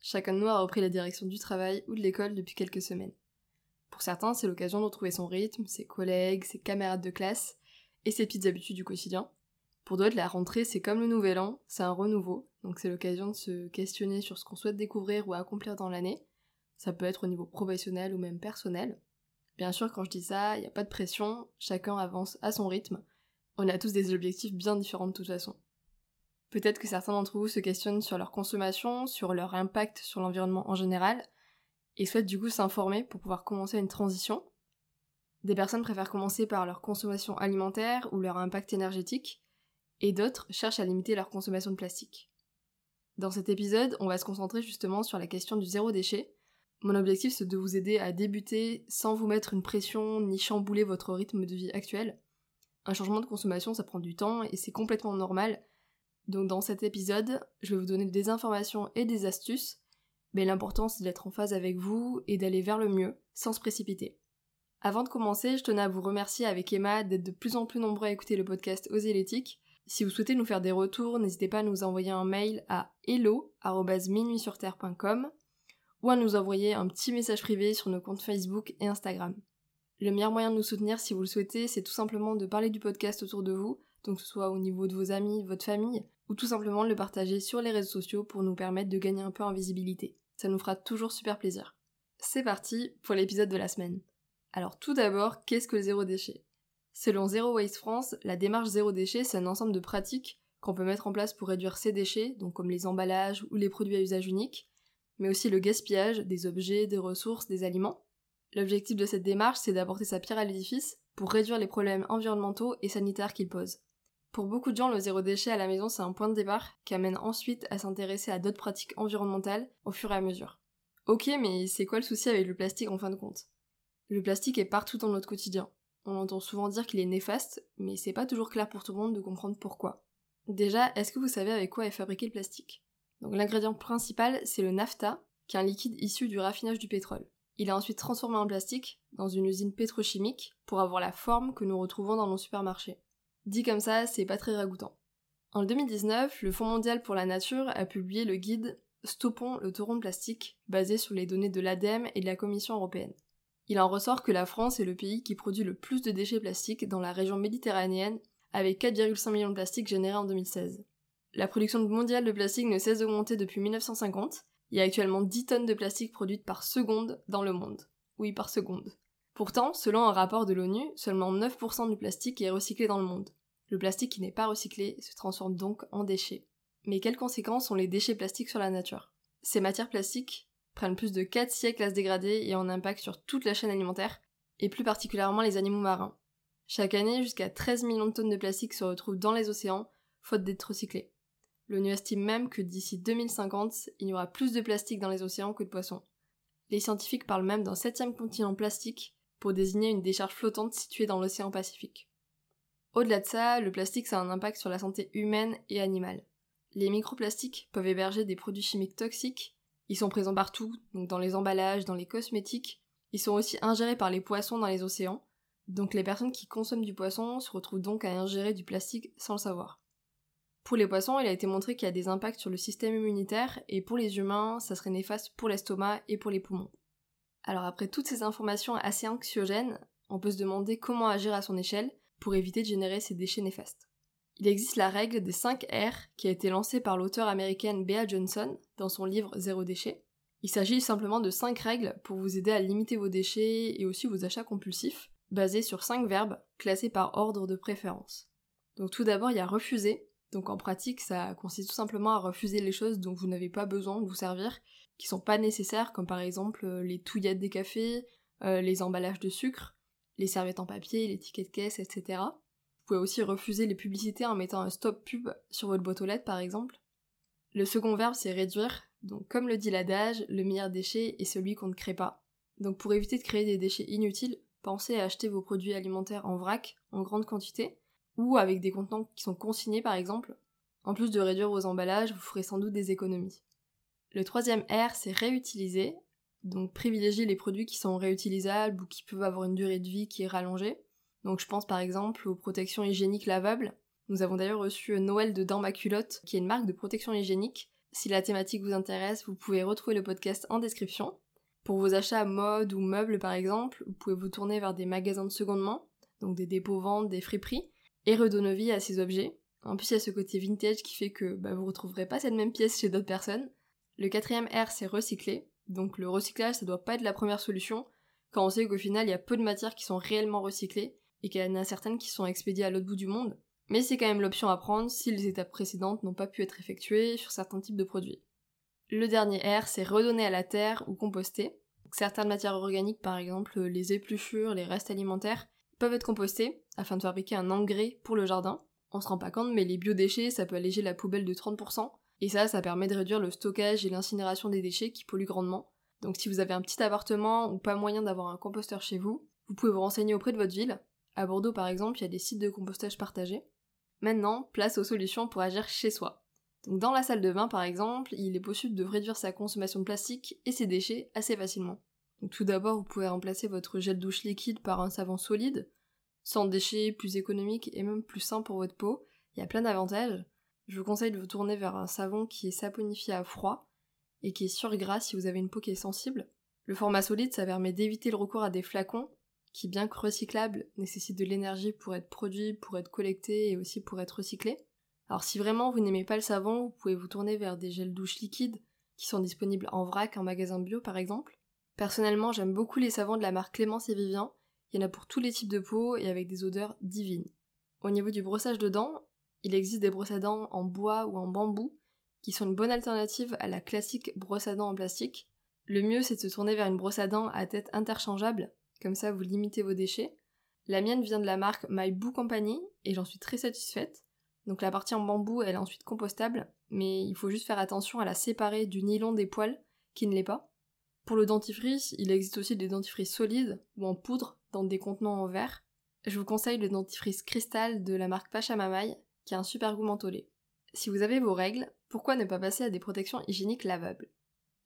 chacun de nous a repris la direction du travail ou de l'école depuis quelques semaines. Pour certains, c'est l'occasion de retrouver son rythme, ses collègues, ses camarades de classe et ses petites habitudes du quotidien. Pour d'autres, la rentrée, c'est comme le nouvel an, c'est un renouveau, donc c'est l'occasion de se questionner sur ce qu'on souhaite découvrir ou accomplir dans l'année. Ça peut être au niveau professionnel ou même personnel. Bien sûr, quand je dis ça, il n'y a pas de pression, chacun avance à son rythme. On a tous des objectifs bien différents de toute façon. Peut-être que certains d'entre vous se questionnent sur leur consommation, sur leur impact sur l'environnement en général, et souhaitent du coup s'informer pour pouvoir commencer une transition. Des personnes préfèrent commencer par leur consommation alimentaire ou leur impact énergétique, et d'autres cherchent à limiter leur consommation de plastique. Dans cet épisode, on va se concentrer justement sur la question du zéro déchet. Mon objectif c'est de vous aider à débuter sans vous mettre une pression ni chambouler votre rythme de vie actuel. Un changement de consommation ça prend du temps et c'est complètement normal, donc dans cet épisode, je vais vous donner des informations et des astuces, mais l'important c'est d'être en phase avec vous et d'aller vers le mieux, sans se précipiter. Avant de commencer, je tenais à vous remercier avec Emma d'être de plus en plus nombreux à écouter le podcast Oser l'éthique. Si vous souhaitez nous faire des retours, n'hésitez pas à nous envoyer un mail à hello.minuitsurterre.com ou à nous envoyer un petit message privé sur nos comptes Facebook et Instagram. Le meilleur moyen de nous soutenir si vous le souhaitez, c'est tout simplement de parler du podcast autour de vous, donc que ce soit au niveau de vos amis, votre famille, ou tout simplement le partager sur les réseaux sociaux pour nous permettre de gagner un peu en visibilité. Ça nous fera toujours super plaisir. C'est parti pour l'épisode de la semaine. Alors tout d'abord, qu'est-ce que le zéro déchet? Selon Zero Waste France, la démarche zéro déchet, c'est un ensemble de pratiques qu'on peut mettre en place pour réduire ces déchets, donc comme les emballages ou les produits à usage unique, mais aussi le gaspillage des objets, des ressources, des aliments. L'objectif de cette démarche, c'est d'apporter sa pierre à l'édifice pour réduire les problèmes environnementaux et sanitaires qu'il pose. Pour beaucoup de gens, le zéro déchet à la maison, c'est un point de départ qui amène ensuite à s'intéresser à d'autres pratiques environnementales au fur et à mesure. Ok, mais c'est quoi le souci avec le plastique en fin de compte? Le plastique est partout dans notre quotidien. On entend souvent dire qu'il est néfaste, mais c'est pas toujours clair pour tout le monde de comprendre pourquoi. Déjà, est-ce que vous savez avec quoi est fabriqué le plastique? Donc l'ingrédient principal, c'est le naphtha, qui est un liquide issu du raffinage du pétrole. Il est ensuite transformé en plastique dans une usine pétrochimique pour avoir la forme que nous retrouvons dans nos supermarchés. Dit comme ça, c'est pas très ragoûtant. En 2019, le Fonds mondial pour la nature a publié le guide Stoppons le de plastique, basé sur les données de l'ADEME et de la Commission européenne. Il en ressort que la France est le pays qui produit le plus de déchets plastiques dans la région méditerranéenne, avec 4,5 millions de plastiques générés en 2016. La production mondiale de plastique ne cesse d'augmenter depuis 1950. Il y a actuellement 10 tonnes de plastique produites par seconde dans le monde. Oui, par seconde. Pourtant, selon un rapport de l'ONU, seulement 9% du plastique est recyclé dans le monde. Le plastique qui n'est pas recyclé se transforme donc en déchets. Mais quelles conséquences ont les déchets plastiques sur la nature? Ces matières plastiques prennent plus de 4 siècles à se dégrader et ont un impact sur toute la chaîne alimentaire, et plus particulièrement les animaux marins. Chaque année, jusqu'à 13 millions de tonnes de plastique se retrouvent dans les océans, faute d'être recyclés. L'ONU estime même que d'ici 2050, il y aura plus de plastique dans les océans que de poissons. Les scientifiques parlent même d'un septième continent plastique, pour désigner une décharge flottante située dans l'océan Pacifique. Au-delà de ça, le plastique a un impact sur la santé humaine et animale. Les microplastiques peuvent héberger des produits chimiques toxiques, ils sont présents partout, donc dans les emballages, dans les cosmétiques, ils sont aussi ingérés par les poissons dans les océans, donc les personnes qui consomment du poisson se retrouvent donc à ingérer du plastique sans le savoir. Pour les poissons, il a été montré qu'il y a des impacts sur le système immunitaire, et pour les humains, ça serait néfaste pour l'estomac et pour les poumons. Alors après toutes ces informations assez anxiogènes, on peut se demander comment agir à son échelle pour éviter de générer ces déchets néfastes. Il existe la règle des 5 R qui a été lancée par l'auteur américaine Bea Johnson dans son livre Zéro déchet. Il s'agit simplement de 5 règles pour vous aider à limiter vos déchets et aussi vos achats compulsifs, basées sur 5 verbes classés par ordre de préférence. Donc tout d'abord, il y a refuser. Donc en pratique, ça consiste tout simplement à refuser les choses dont vous n'avez pas besoin de vous servir qui sont pas nécessaires, comme par exemple euh, les touillettes des cafés, euh, les emballages de sucre, les serviettes en papier, les tickets de caisse, etc. Vous pouvez aussi refuser les publicités en mettant un stop pub sur votre boîte aux lettres par exemple. Le second verbe c'est réduire, Donc comme le dit l'adage, le meilleur déchet est celui qu'on ne crée pas. Donc pour éviter de créer des déchets inutiles, pensez à acheter vos produits alimentaires en vrac, en grande quantité, ou avec des contenants qui sont consignés par exemple. En plus de réduire vos emballages, vous ferez sans doute des économies. Le troisième R, c'est réutiliser. Donc privilégiez les produits qui sont réutilisables ou qui peuvent avoir une durée de vie qui est rallongée. Donc je pense par exemple aux protections hygiéniques lavables. Nous avons d'ailleurs reçu Noël de Dans ma culotte, qui est une marque de protection hygiénique. Si la thématique vous intéresse, vous pouvez retrouver le podcast en description. Pour vos achats mode ou meubles par exemple, vous pouvez vous tourner vers des magasins de seconde main, donc des dépôts-ventes, des friperies, et redonner vie à ces objets. En plus, il y a ce côté vintage qui fait que bah, vous retrouverez pas cette même pièce chez d'autres personnes. Le quatrième R, c'est recycler. Donc le recyclage, ça doit pas être la première solution, quand on sait qu'au final, il y a peu de matières qui sont réellement recyclées, et qu'il y en a certaines qui sont expédiées à l'autre bout du monde. Mais c'est quand même l'option à prendre si les étapes précédentes n'ont pas pu être effectuées sur certains types de produits. Le dernier R, c'est redonner à la terre ou composter. Certaines matières organiques, par exemple les épluchures, les restes alimentaires, peuvent être compostés afin de fabriquer un engrais pour le jardin. On se rend pas compte, mais les biodéchets, ça peut alléger la poubelle de 30%, et ça, ça permet de réduire le stockage et l'incinération des déchets qui polluent grandement. Donc si vous avez un petit appartement ou pas moyen d'avoir un composteur chez vous, vous pouvez vous renseigner auprès de votre ville. À Bordeaux par exemple, il y a des sites de compostage partagés. Maintenant, place aux solutions pour agir chez soi. Donc dans la salle de bain par exemple, il est possible de réduire sa consommation de plastique et ses déchets assez facilement. Donc tout d'abord, vous pouvez remplacer votre gel douche liquide par un savon solide, sans déchets, plus économique et même plus sain pour votre peau. Il y a plein d'avantages. Je vous conseille de vous tourner vers un savon qui est saponifié à froid et qui est surgras si vous avez une peau qui est sensible. Le format solide, ça permet d'éviter le recours à des flacons qui, bien que recyclables, nécessitent de l'énergie pour être produits, pour être collectés et aussi pour être recyclés. Alors si vraiment vous n'aimez pas le savon, vous pouvez vous tourner vers des gels douche liquides qui sont disponibles en vrac en magasin bio par exemple. Personnellement, j'aime beaucoup les savons de la marque Clémence et Vivien. Il y en a pour tous les types de peau et avec des odeurs divines. Au niveau du brossage de dents, il existe des brosses à dents en bois ou en bambou qui sont une bonne alternative à la classique brosse à dents en plastique. Le mieux c'est de se tourner vers une brosse à dents à tête interchangeable, comme ça vous limitez vos déchets. La mienne vient de la marque My Company et j'en suis très satisfaite. Donc la partie en bambou elle est ensuite compostable, mais il faut juste faire attention à la séparer du nylon des poils qui ne l'est pas. Pour le dentifrice, il existe aussi des dentifrices solides ou en poudre dans des contenants en verre. Je vous conseille le dentifrice cristal de la marque Pachamamaï qui a un super goût mentholé. Si vous avez vos règles, pourquoi ne pas passer à des protections hygiéniques lavables?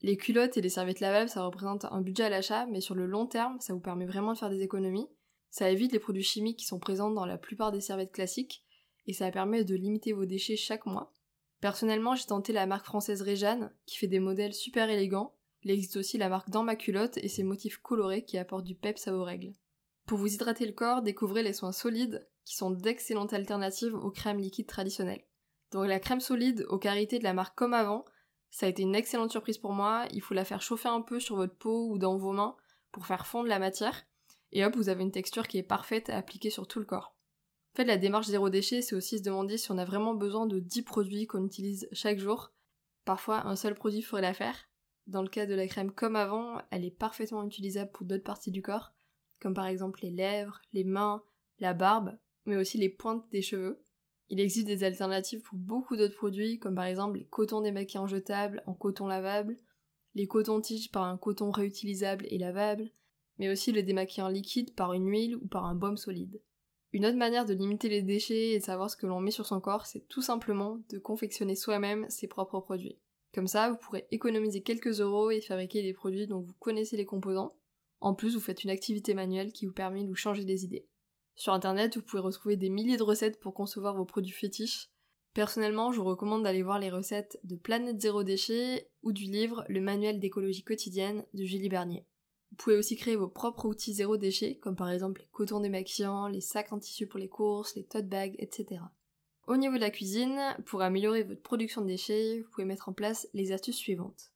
Les culottes et les serviettes lavables, ça représente un budget à l'achat, mais sur le long terme, ça vous permet vraiment de faire des économies. Ça évite les produits chimiques qui sont présents dans la plupart des serviettes classiques, et ça permet de limiter vos déchets chaque mois. Personnellement, j'ai tenté la marque française Réjeanne, qui fait des modèles super élégants, il existe aussi la marque Dans ma culotte et ses motifs colorés qui apportent du peps à vos règles. Pour vous hydrater le corps, découvrez les soins solides qui sont d'excellentes alternatives aux crèmes liquides traditionnelles. Donc la crème solide aux carités de la marque Comme Avant, ça a été une excellente surprise pour moi. Il faut la faire chauffer un peu sur votre peau ou dans vos mains pour faire fondre la matière. Et hop, vous avez une texture qui est parfaite à appliquer sur tout le corps. En fait, la démarche zéro déchet, c'est aussi se demander si on a vraiment besoin de 10 produits qu'on utilise chaque jour. Parfois, un seul produit ferait l'affaire. Dans le cas de la crème comme avant, elle est parfaitement utilisable pour d'autres parties du corps, comme par exemple les lèvres, les mains, la barbe, mais aussi les pointes des cheveux. Il existe des alternatives pour beaucoup d'autres produits, comme par exemple les cotons démaquillants jetables en coton lavable, les cotons-tiges par un coton réutilisable et lavable, mais aussi le démaquillant liquide par une huile ou par un baume solide. Une autre manière de limiter les déchets et de savoir ce que l'on met sur son corps, c'est tout simplement de confectionner soi-même ses propres produits. Comme ça, vous pourrez économiser quelques euros et fabriquer des produits dont vous connaissez les composants. En plus, vous faites une activité manuelle qui vous permet de vous changer des idées. Sur internet, vous pouvez retrouver des milliers de recettes pour concevoir vos produits fétiches. Personnellement, je vous recommande d'aller voir les recettes de Planète Zéro Déchet ou du livre Le Manuel d'écologie quotidienne de Julie Bernier. Vous pouvez aussi créer vos propres outils zéro déchet, comme par exemple les cotons démaquillants, les sacs en tissu pour les courses, les tote bags, etc. Au niveau de la cuisine, pour améliorer votre production de déchets, vous pouvez mettre en place les astuces suivantes.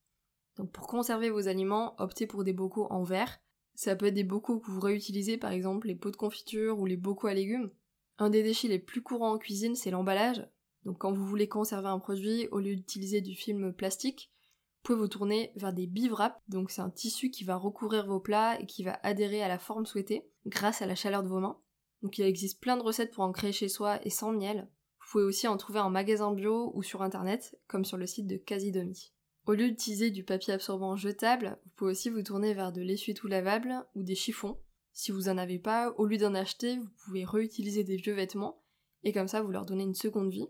Donc pour conserver vos aliments, optez pour des bocaux en verre. Ça peut être des bocaux que vous réutilisez par exemple les pots de confiture ou les bocaux à légumes. Un des déchets les plus courants en cuisine, c'est l'emballage. Donc quand vous voulez conserver un produit, au lieu d'utiliser du film plastique, vous pouvez vous tourner vers des bivraps. Donc c'est un tissu qui va recouvrir vos plats et qui va adhérer à la forme souhaitée grâce à la chaleur de vos mains. Donc il existe plein de recettes pour en créer chez soi et sans miel. Vous pouvez aussi en trouver en magasin bio ou sur internet, comme sur le site de Casidomi. Au lieu d'utiliser du papier absorbant jetable, vous pouvez aussi vous tourner vers de l'essuie-tout lavable ou des chiffons. Si vous en avez pas, au lieu d'en acheter, vous pouvez réutiliser des vieux vêtements et comme ça vous leur donnez une seconde vie.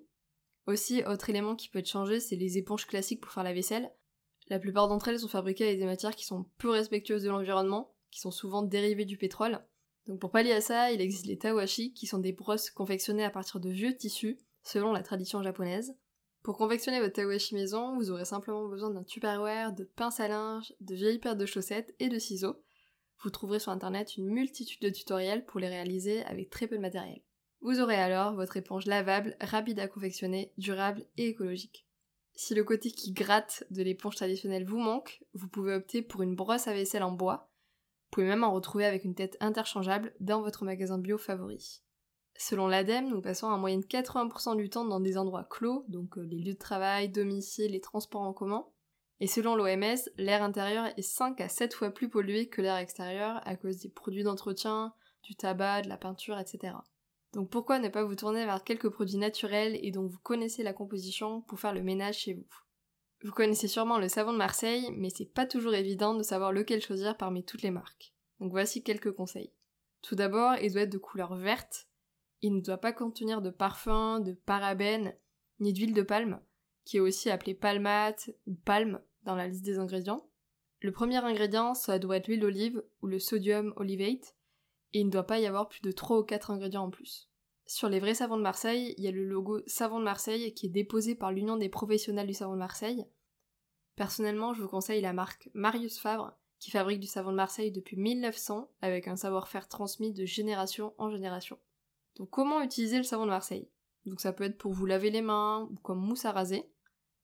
Aussi, autre élément qui peut être changé, c'est les éponges classiques pour faire la vaisselle. La plupart d'entre elles sont fabriquées avec des matières qui sont peu respectueuses de l'environnement, qui sont souvent dérivées du pétrole. Donc pour pallier à ça, il existe les tawashi, qui sont des brosses confectionnées à partir de vieux tissus, selon la tradition japonaise. Pour confectionner votre tawashi maison, vous aurez simplement besoin d'un tupperware, de pince à linge, de vieilles paires de chaussettes et de ciseaux. Vous trouverez sur internet une multitude de tutoriels pour les réaliser avec très peu de matériel. Vous aurez alors votre éponge lavable, rapide à confectionner, durable et écologique. Si le côté qui gratte de l'éponge traditionnelle vous manque, vous pouvez opter pour une brosse à vaisselle en bois. Vous pouvez même en retrouver avec une tête interchangeable dans votre magasin bio favori. Selon l'ADEME, nous passons en moyenne 80% du temps dans des endroits clos, donc euh, les lieux de travail, domicile, les transports en commun. Et selon l'OMS, l'air intérieur est 5 à 7 fois plus pollué que l'air extérieur à cause des produits d'entretien, du tabac, de la peinture, etc. Donc pourquoi ne pas vous tourner vers quelques produits naturels et dont vous connaissez la composition pour faire le ménage chez vous? Vous connaissez sûrement le savon de Marseille, mais c'est pas toujours évident de savoir lequel choisir parmi toutes les marques. Donc voici quelques conseils. Tout d'abord, il doit être de couleur verte, il ne doit pas contenir de parfum, de parabènes, ni d'huile de palme, qui est aussi appelée palmate ou palme dans la liste des ingrédients. Le premier ingrédient, ça doit être l'huile d'olive ou le sodium olivate, et il ne doit pas y avoir plus de 3 ou 4 ingrédients en plus. Sur les vrais savons de Marseille, il y a le logo Savon de Marseille qui est déposé par l'Union des professionnels du savon de Marseille. Personnellement, je vous conseille la marque Marius Favre, qui fabrique du savon de Marseille depuis 1900 avec un savoir-faire transmis de génération en génération. Donc comment utiliser le savon de Marseille? Donc ça peut être pour vous laver les mains ou comme mousse à raser.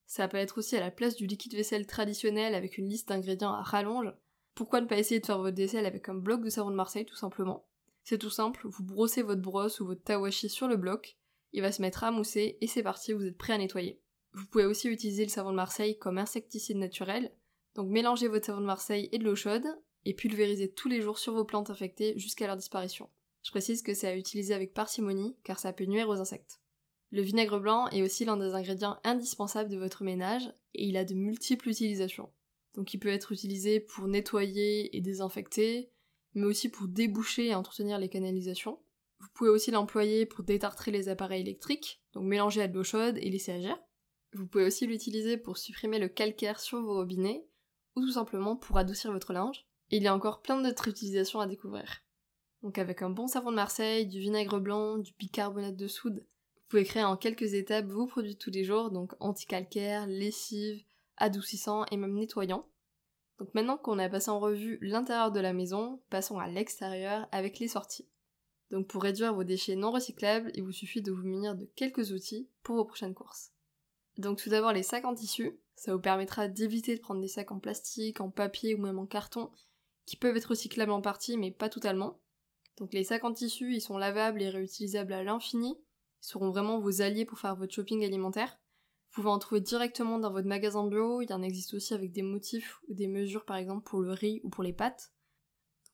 Ça peut être aussi à la place du liquide vaisselle traditionnel avec une liste d'ingrédients à rallonge. Pourquoi ne pas essayer de faire votre vaisselle avec un bloc de savon de Marseille tout simplement? C'est tout simple, vous brossez votre brosse ou votre tawashi sur le bloc, il va se mettre à mousser et c'est parti, vous êtes prêt à nettoyer. Vous pouvez aussi utiliser le savon de Marseille comme insecticide naturel. Donc mélangez votre savon de Marseille et de l'eau chaude et pulvérisez tous les jours sur vos plantes infectées jusqu'à leur disparition. Je précise que c'est à utiliser avec parcimonie car ça peut nuire aux insectes. Le vinaigre blanc est aussi l'un des ingrédients indispensables de votre ménage et il a de multiples utilisations. Donc il peut être utilisé pour nettoyer et désinfecter, mais aussi pour déboucher et entretenir les canalisations. Vous pouvez aussi l'employer pour détartrer les appareils électriques, donc mélanger à de l'eau chaude et laisser agir. Vous pouvez aussi l'utiliser pour supprimer le calcaire sur vos robinets, ou tout simplement pour adoucir votre linge. Et il y a encore plein d'autres utilisations à découvrir. Donc avec un bon savon de Marseille, du vinaigre blanc, du bicarbonate de soude, vous pouvez créer en quelques étapes vos produits de tous les jours, donc anti-calcaire, lessive, adoucissant et même nettoyant. Donc maintenant qu'on a passé en revue l'intérieur de la maison, passons à l'extérieur avec les sorties. Donc pour réduire vos déchets non recyclables, il vous suffit de vous munir de quelques outils pour vos prochaines courses. Donc tout d'abord les sacs en tissu, ça vous permettra d'éviter de prendre des sacs en plastique, en papier ou même en carton, qui peuvent être recyclables en partie mais pas totalement. Donc les sacs en tissu, ils sont lavables et réutilisables à l'infini. Ils seront vraiment vos alliés pour faire votre shopping alimentaire. Vous pouvez en trouver directement dans votre magasin bio, il y en existe aussi avec des motifs ou des mesures par exemple pour le riz ou pour les pâtes.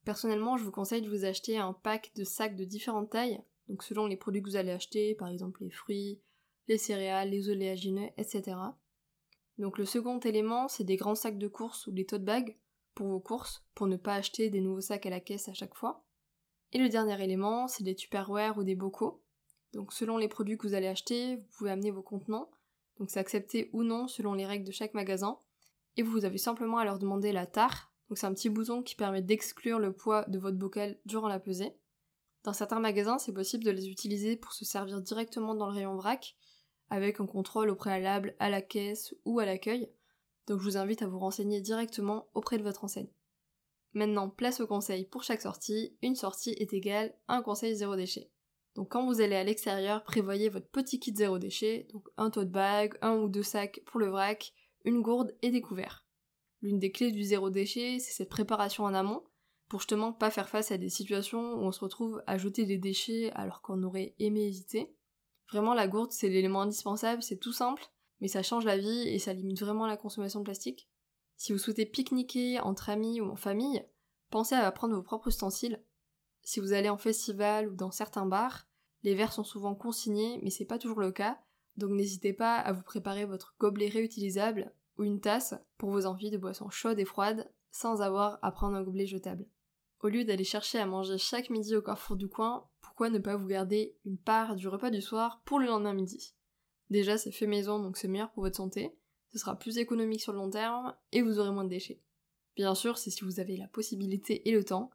Personnellement, je vous conseille de vous acheter un pack de sacs de différentes tailles, donc selon les produits que vous allez acheter, par exemple les fruits, les céréales, les oléagineux, etc. Donc le second élément, c'est des grands sacs de course ou des tote bags pour vos courses, pour ne pas acheter des nouveaux sacs à la caisse à chaque fois. Et le dernier élément, c'est des tupperware ou des bocaux. Donc selon les produits que vous allez acheter, vous pouvez amener vos contenants. Donc c'est accepté ou non selon les règles de chaque magasin. Et vous avez simplement à leur demander la tare. Donc c'est un petit bouton qui permet d'exclure le poids de votre bocal durant la pesée. Dans certains magasins, c'est possible de les utiliser pour se servir directement dans le rayon vrac, avec un contrôle au préalable à la caisse ou à l'accueil. Donc je vous invite à vous renseigner directement auprès de votre enseigne. Maintenant, place au conseil pour chaque sortie. Une sortie est égale un conseil zéro déchet. Donc quand vous allez à l'extérieur, prévoyez votre petit kit zéro déchet, donc un tote bag, un ou deux sacs pour le vrac, une gourde et des couverts. L'une des clés du zéro déchet, c'est cette préparation en amont, pour justement pas faire face à des situations où on se retrouve à jeter des déchets alors qu'on aurait aimé éviter. Vraiment la gourde c'est l'élément indispensable, c'est tout simple, mais ça change la vie et ça limite vraiment la consommation de plastique. Si vous souhaitez pique-niquer entre amis ou en famille, pensez à prendre vos propres ustensiles. Si vous allez en festival ou dans certains bars, les verres sont souvent consignés, mais c'est pas toujours le cas, donc n'hésitez pas à vous préparer votre gobelet réutilisable, ou une tasse pour vos envies de boissons chaudes et froides sans avoir à prendre un gobelet jetable. Au lieu d'aller chercher à manger chaque midi au carrefour du coin, pourquoi ne pas vous garder une part du repas du soir pour le lendemain midi? Déjà, c'est fait maison donc c'est meilleur pour votre santé, ce sera plus économique sur le long terme et vous aurez moins de déchets. Bien sûr, c'est si vous avez la possibilité et le temps.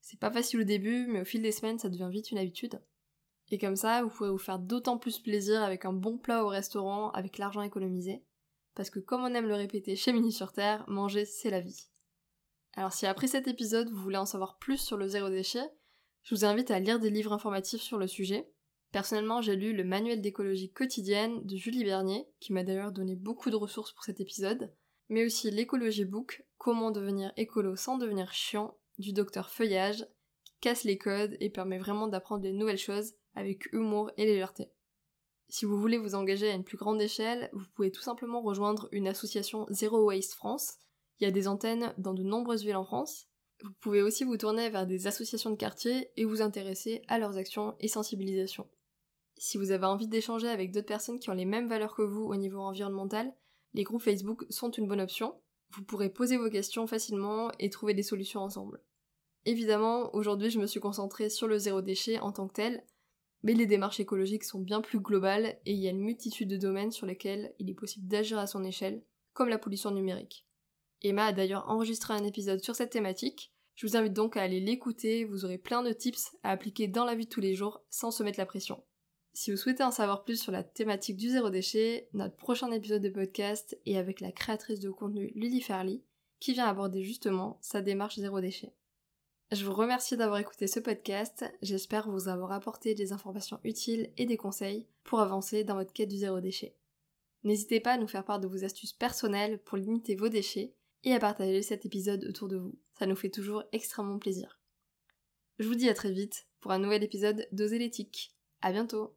C'est pas facile au début, mais au fil des semaines, ça devient vite une habitude. Et comme ça, vous pourrez vous faire d'autant plus plaisir avec un bon plat au restaurant avec l'argent économisé. Parce que comme on aime le répéter chez Mini sur Terre, manger c'est la vie. Alors si après cet épisode vous voulez en savoir plus sur le zéro déchet, je vous invite à lire des livres informatifs sur le sujet. Personnellement, j'ai lu le Manuel d'écologie quotidienne de Julie Bernier, qui m'a d'ailleurs donné beaucoup de ressources pour cet épisode, mais aussi l'écologie book, Comment devenir écolo sans devenir chiant, du docteur Feuillage, qui casse les codes et permet vraiment d'apprendre des nouvelles choses avec humour et légèreté. Si vous voulez vous engager à une plus grande échelle, vous pouvez tout simplement rejoindre une association Zero Waste France. Il y a des antennes dans de nombreuses villes en France. Vous pouvez aussi vous tourner vers des associations de quartier et vous intéresser à leurs actions et sensibilisation. Si vous avez envie d'échanger avec d'autres personnes qui ont les mêmes valeurs que vous au niveau environnemental, les groupes Facebook sont une bonne option. Vous pourrez poser vos questions facilement et trouver des solutions ensemble. Évidemment, aujourd'hui je me suis concentrée sur le zéro déchet en tant que tel, mais les démarches écologiques sont bien plus globales et il y a une multitude de domaines sur lesquels il est possible d'agir à son échelle, comme la pollution numérique. Emma a d'ailleurs enregistré un épisode sur cette thématique, je vous invite donc à aller l'écouter, vous aurez plein de tips à appliquer dans la vie de tous les jours sans se mettre la pression. Si vous souhaitez en savoir plus sur la thématique du zéro déchet, notre prochain épisode de podcast est avec la créatrice de contenu Lily Fairly, qui vient aborder justement sa démarche zéro déchet. Je vous remercie d'avoir écouté ce podcast, j'espère vous avoir apporté des informations utiles et des conseils pour avancer dans votre quête du zéro déchet. N'hésitez pas à nous faire part de vos astuces personnelles pour limiter vos déchets et à partager cet épisode autour de vous, ça nous fait toujours extrêmement plaisir. Je vous dis à très vite pour un nouvel épisode d'Oser l'éthique. À bientôt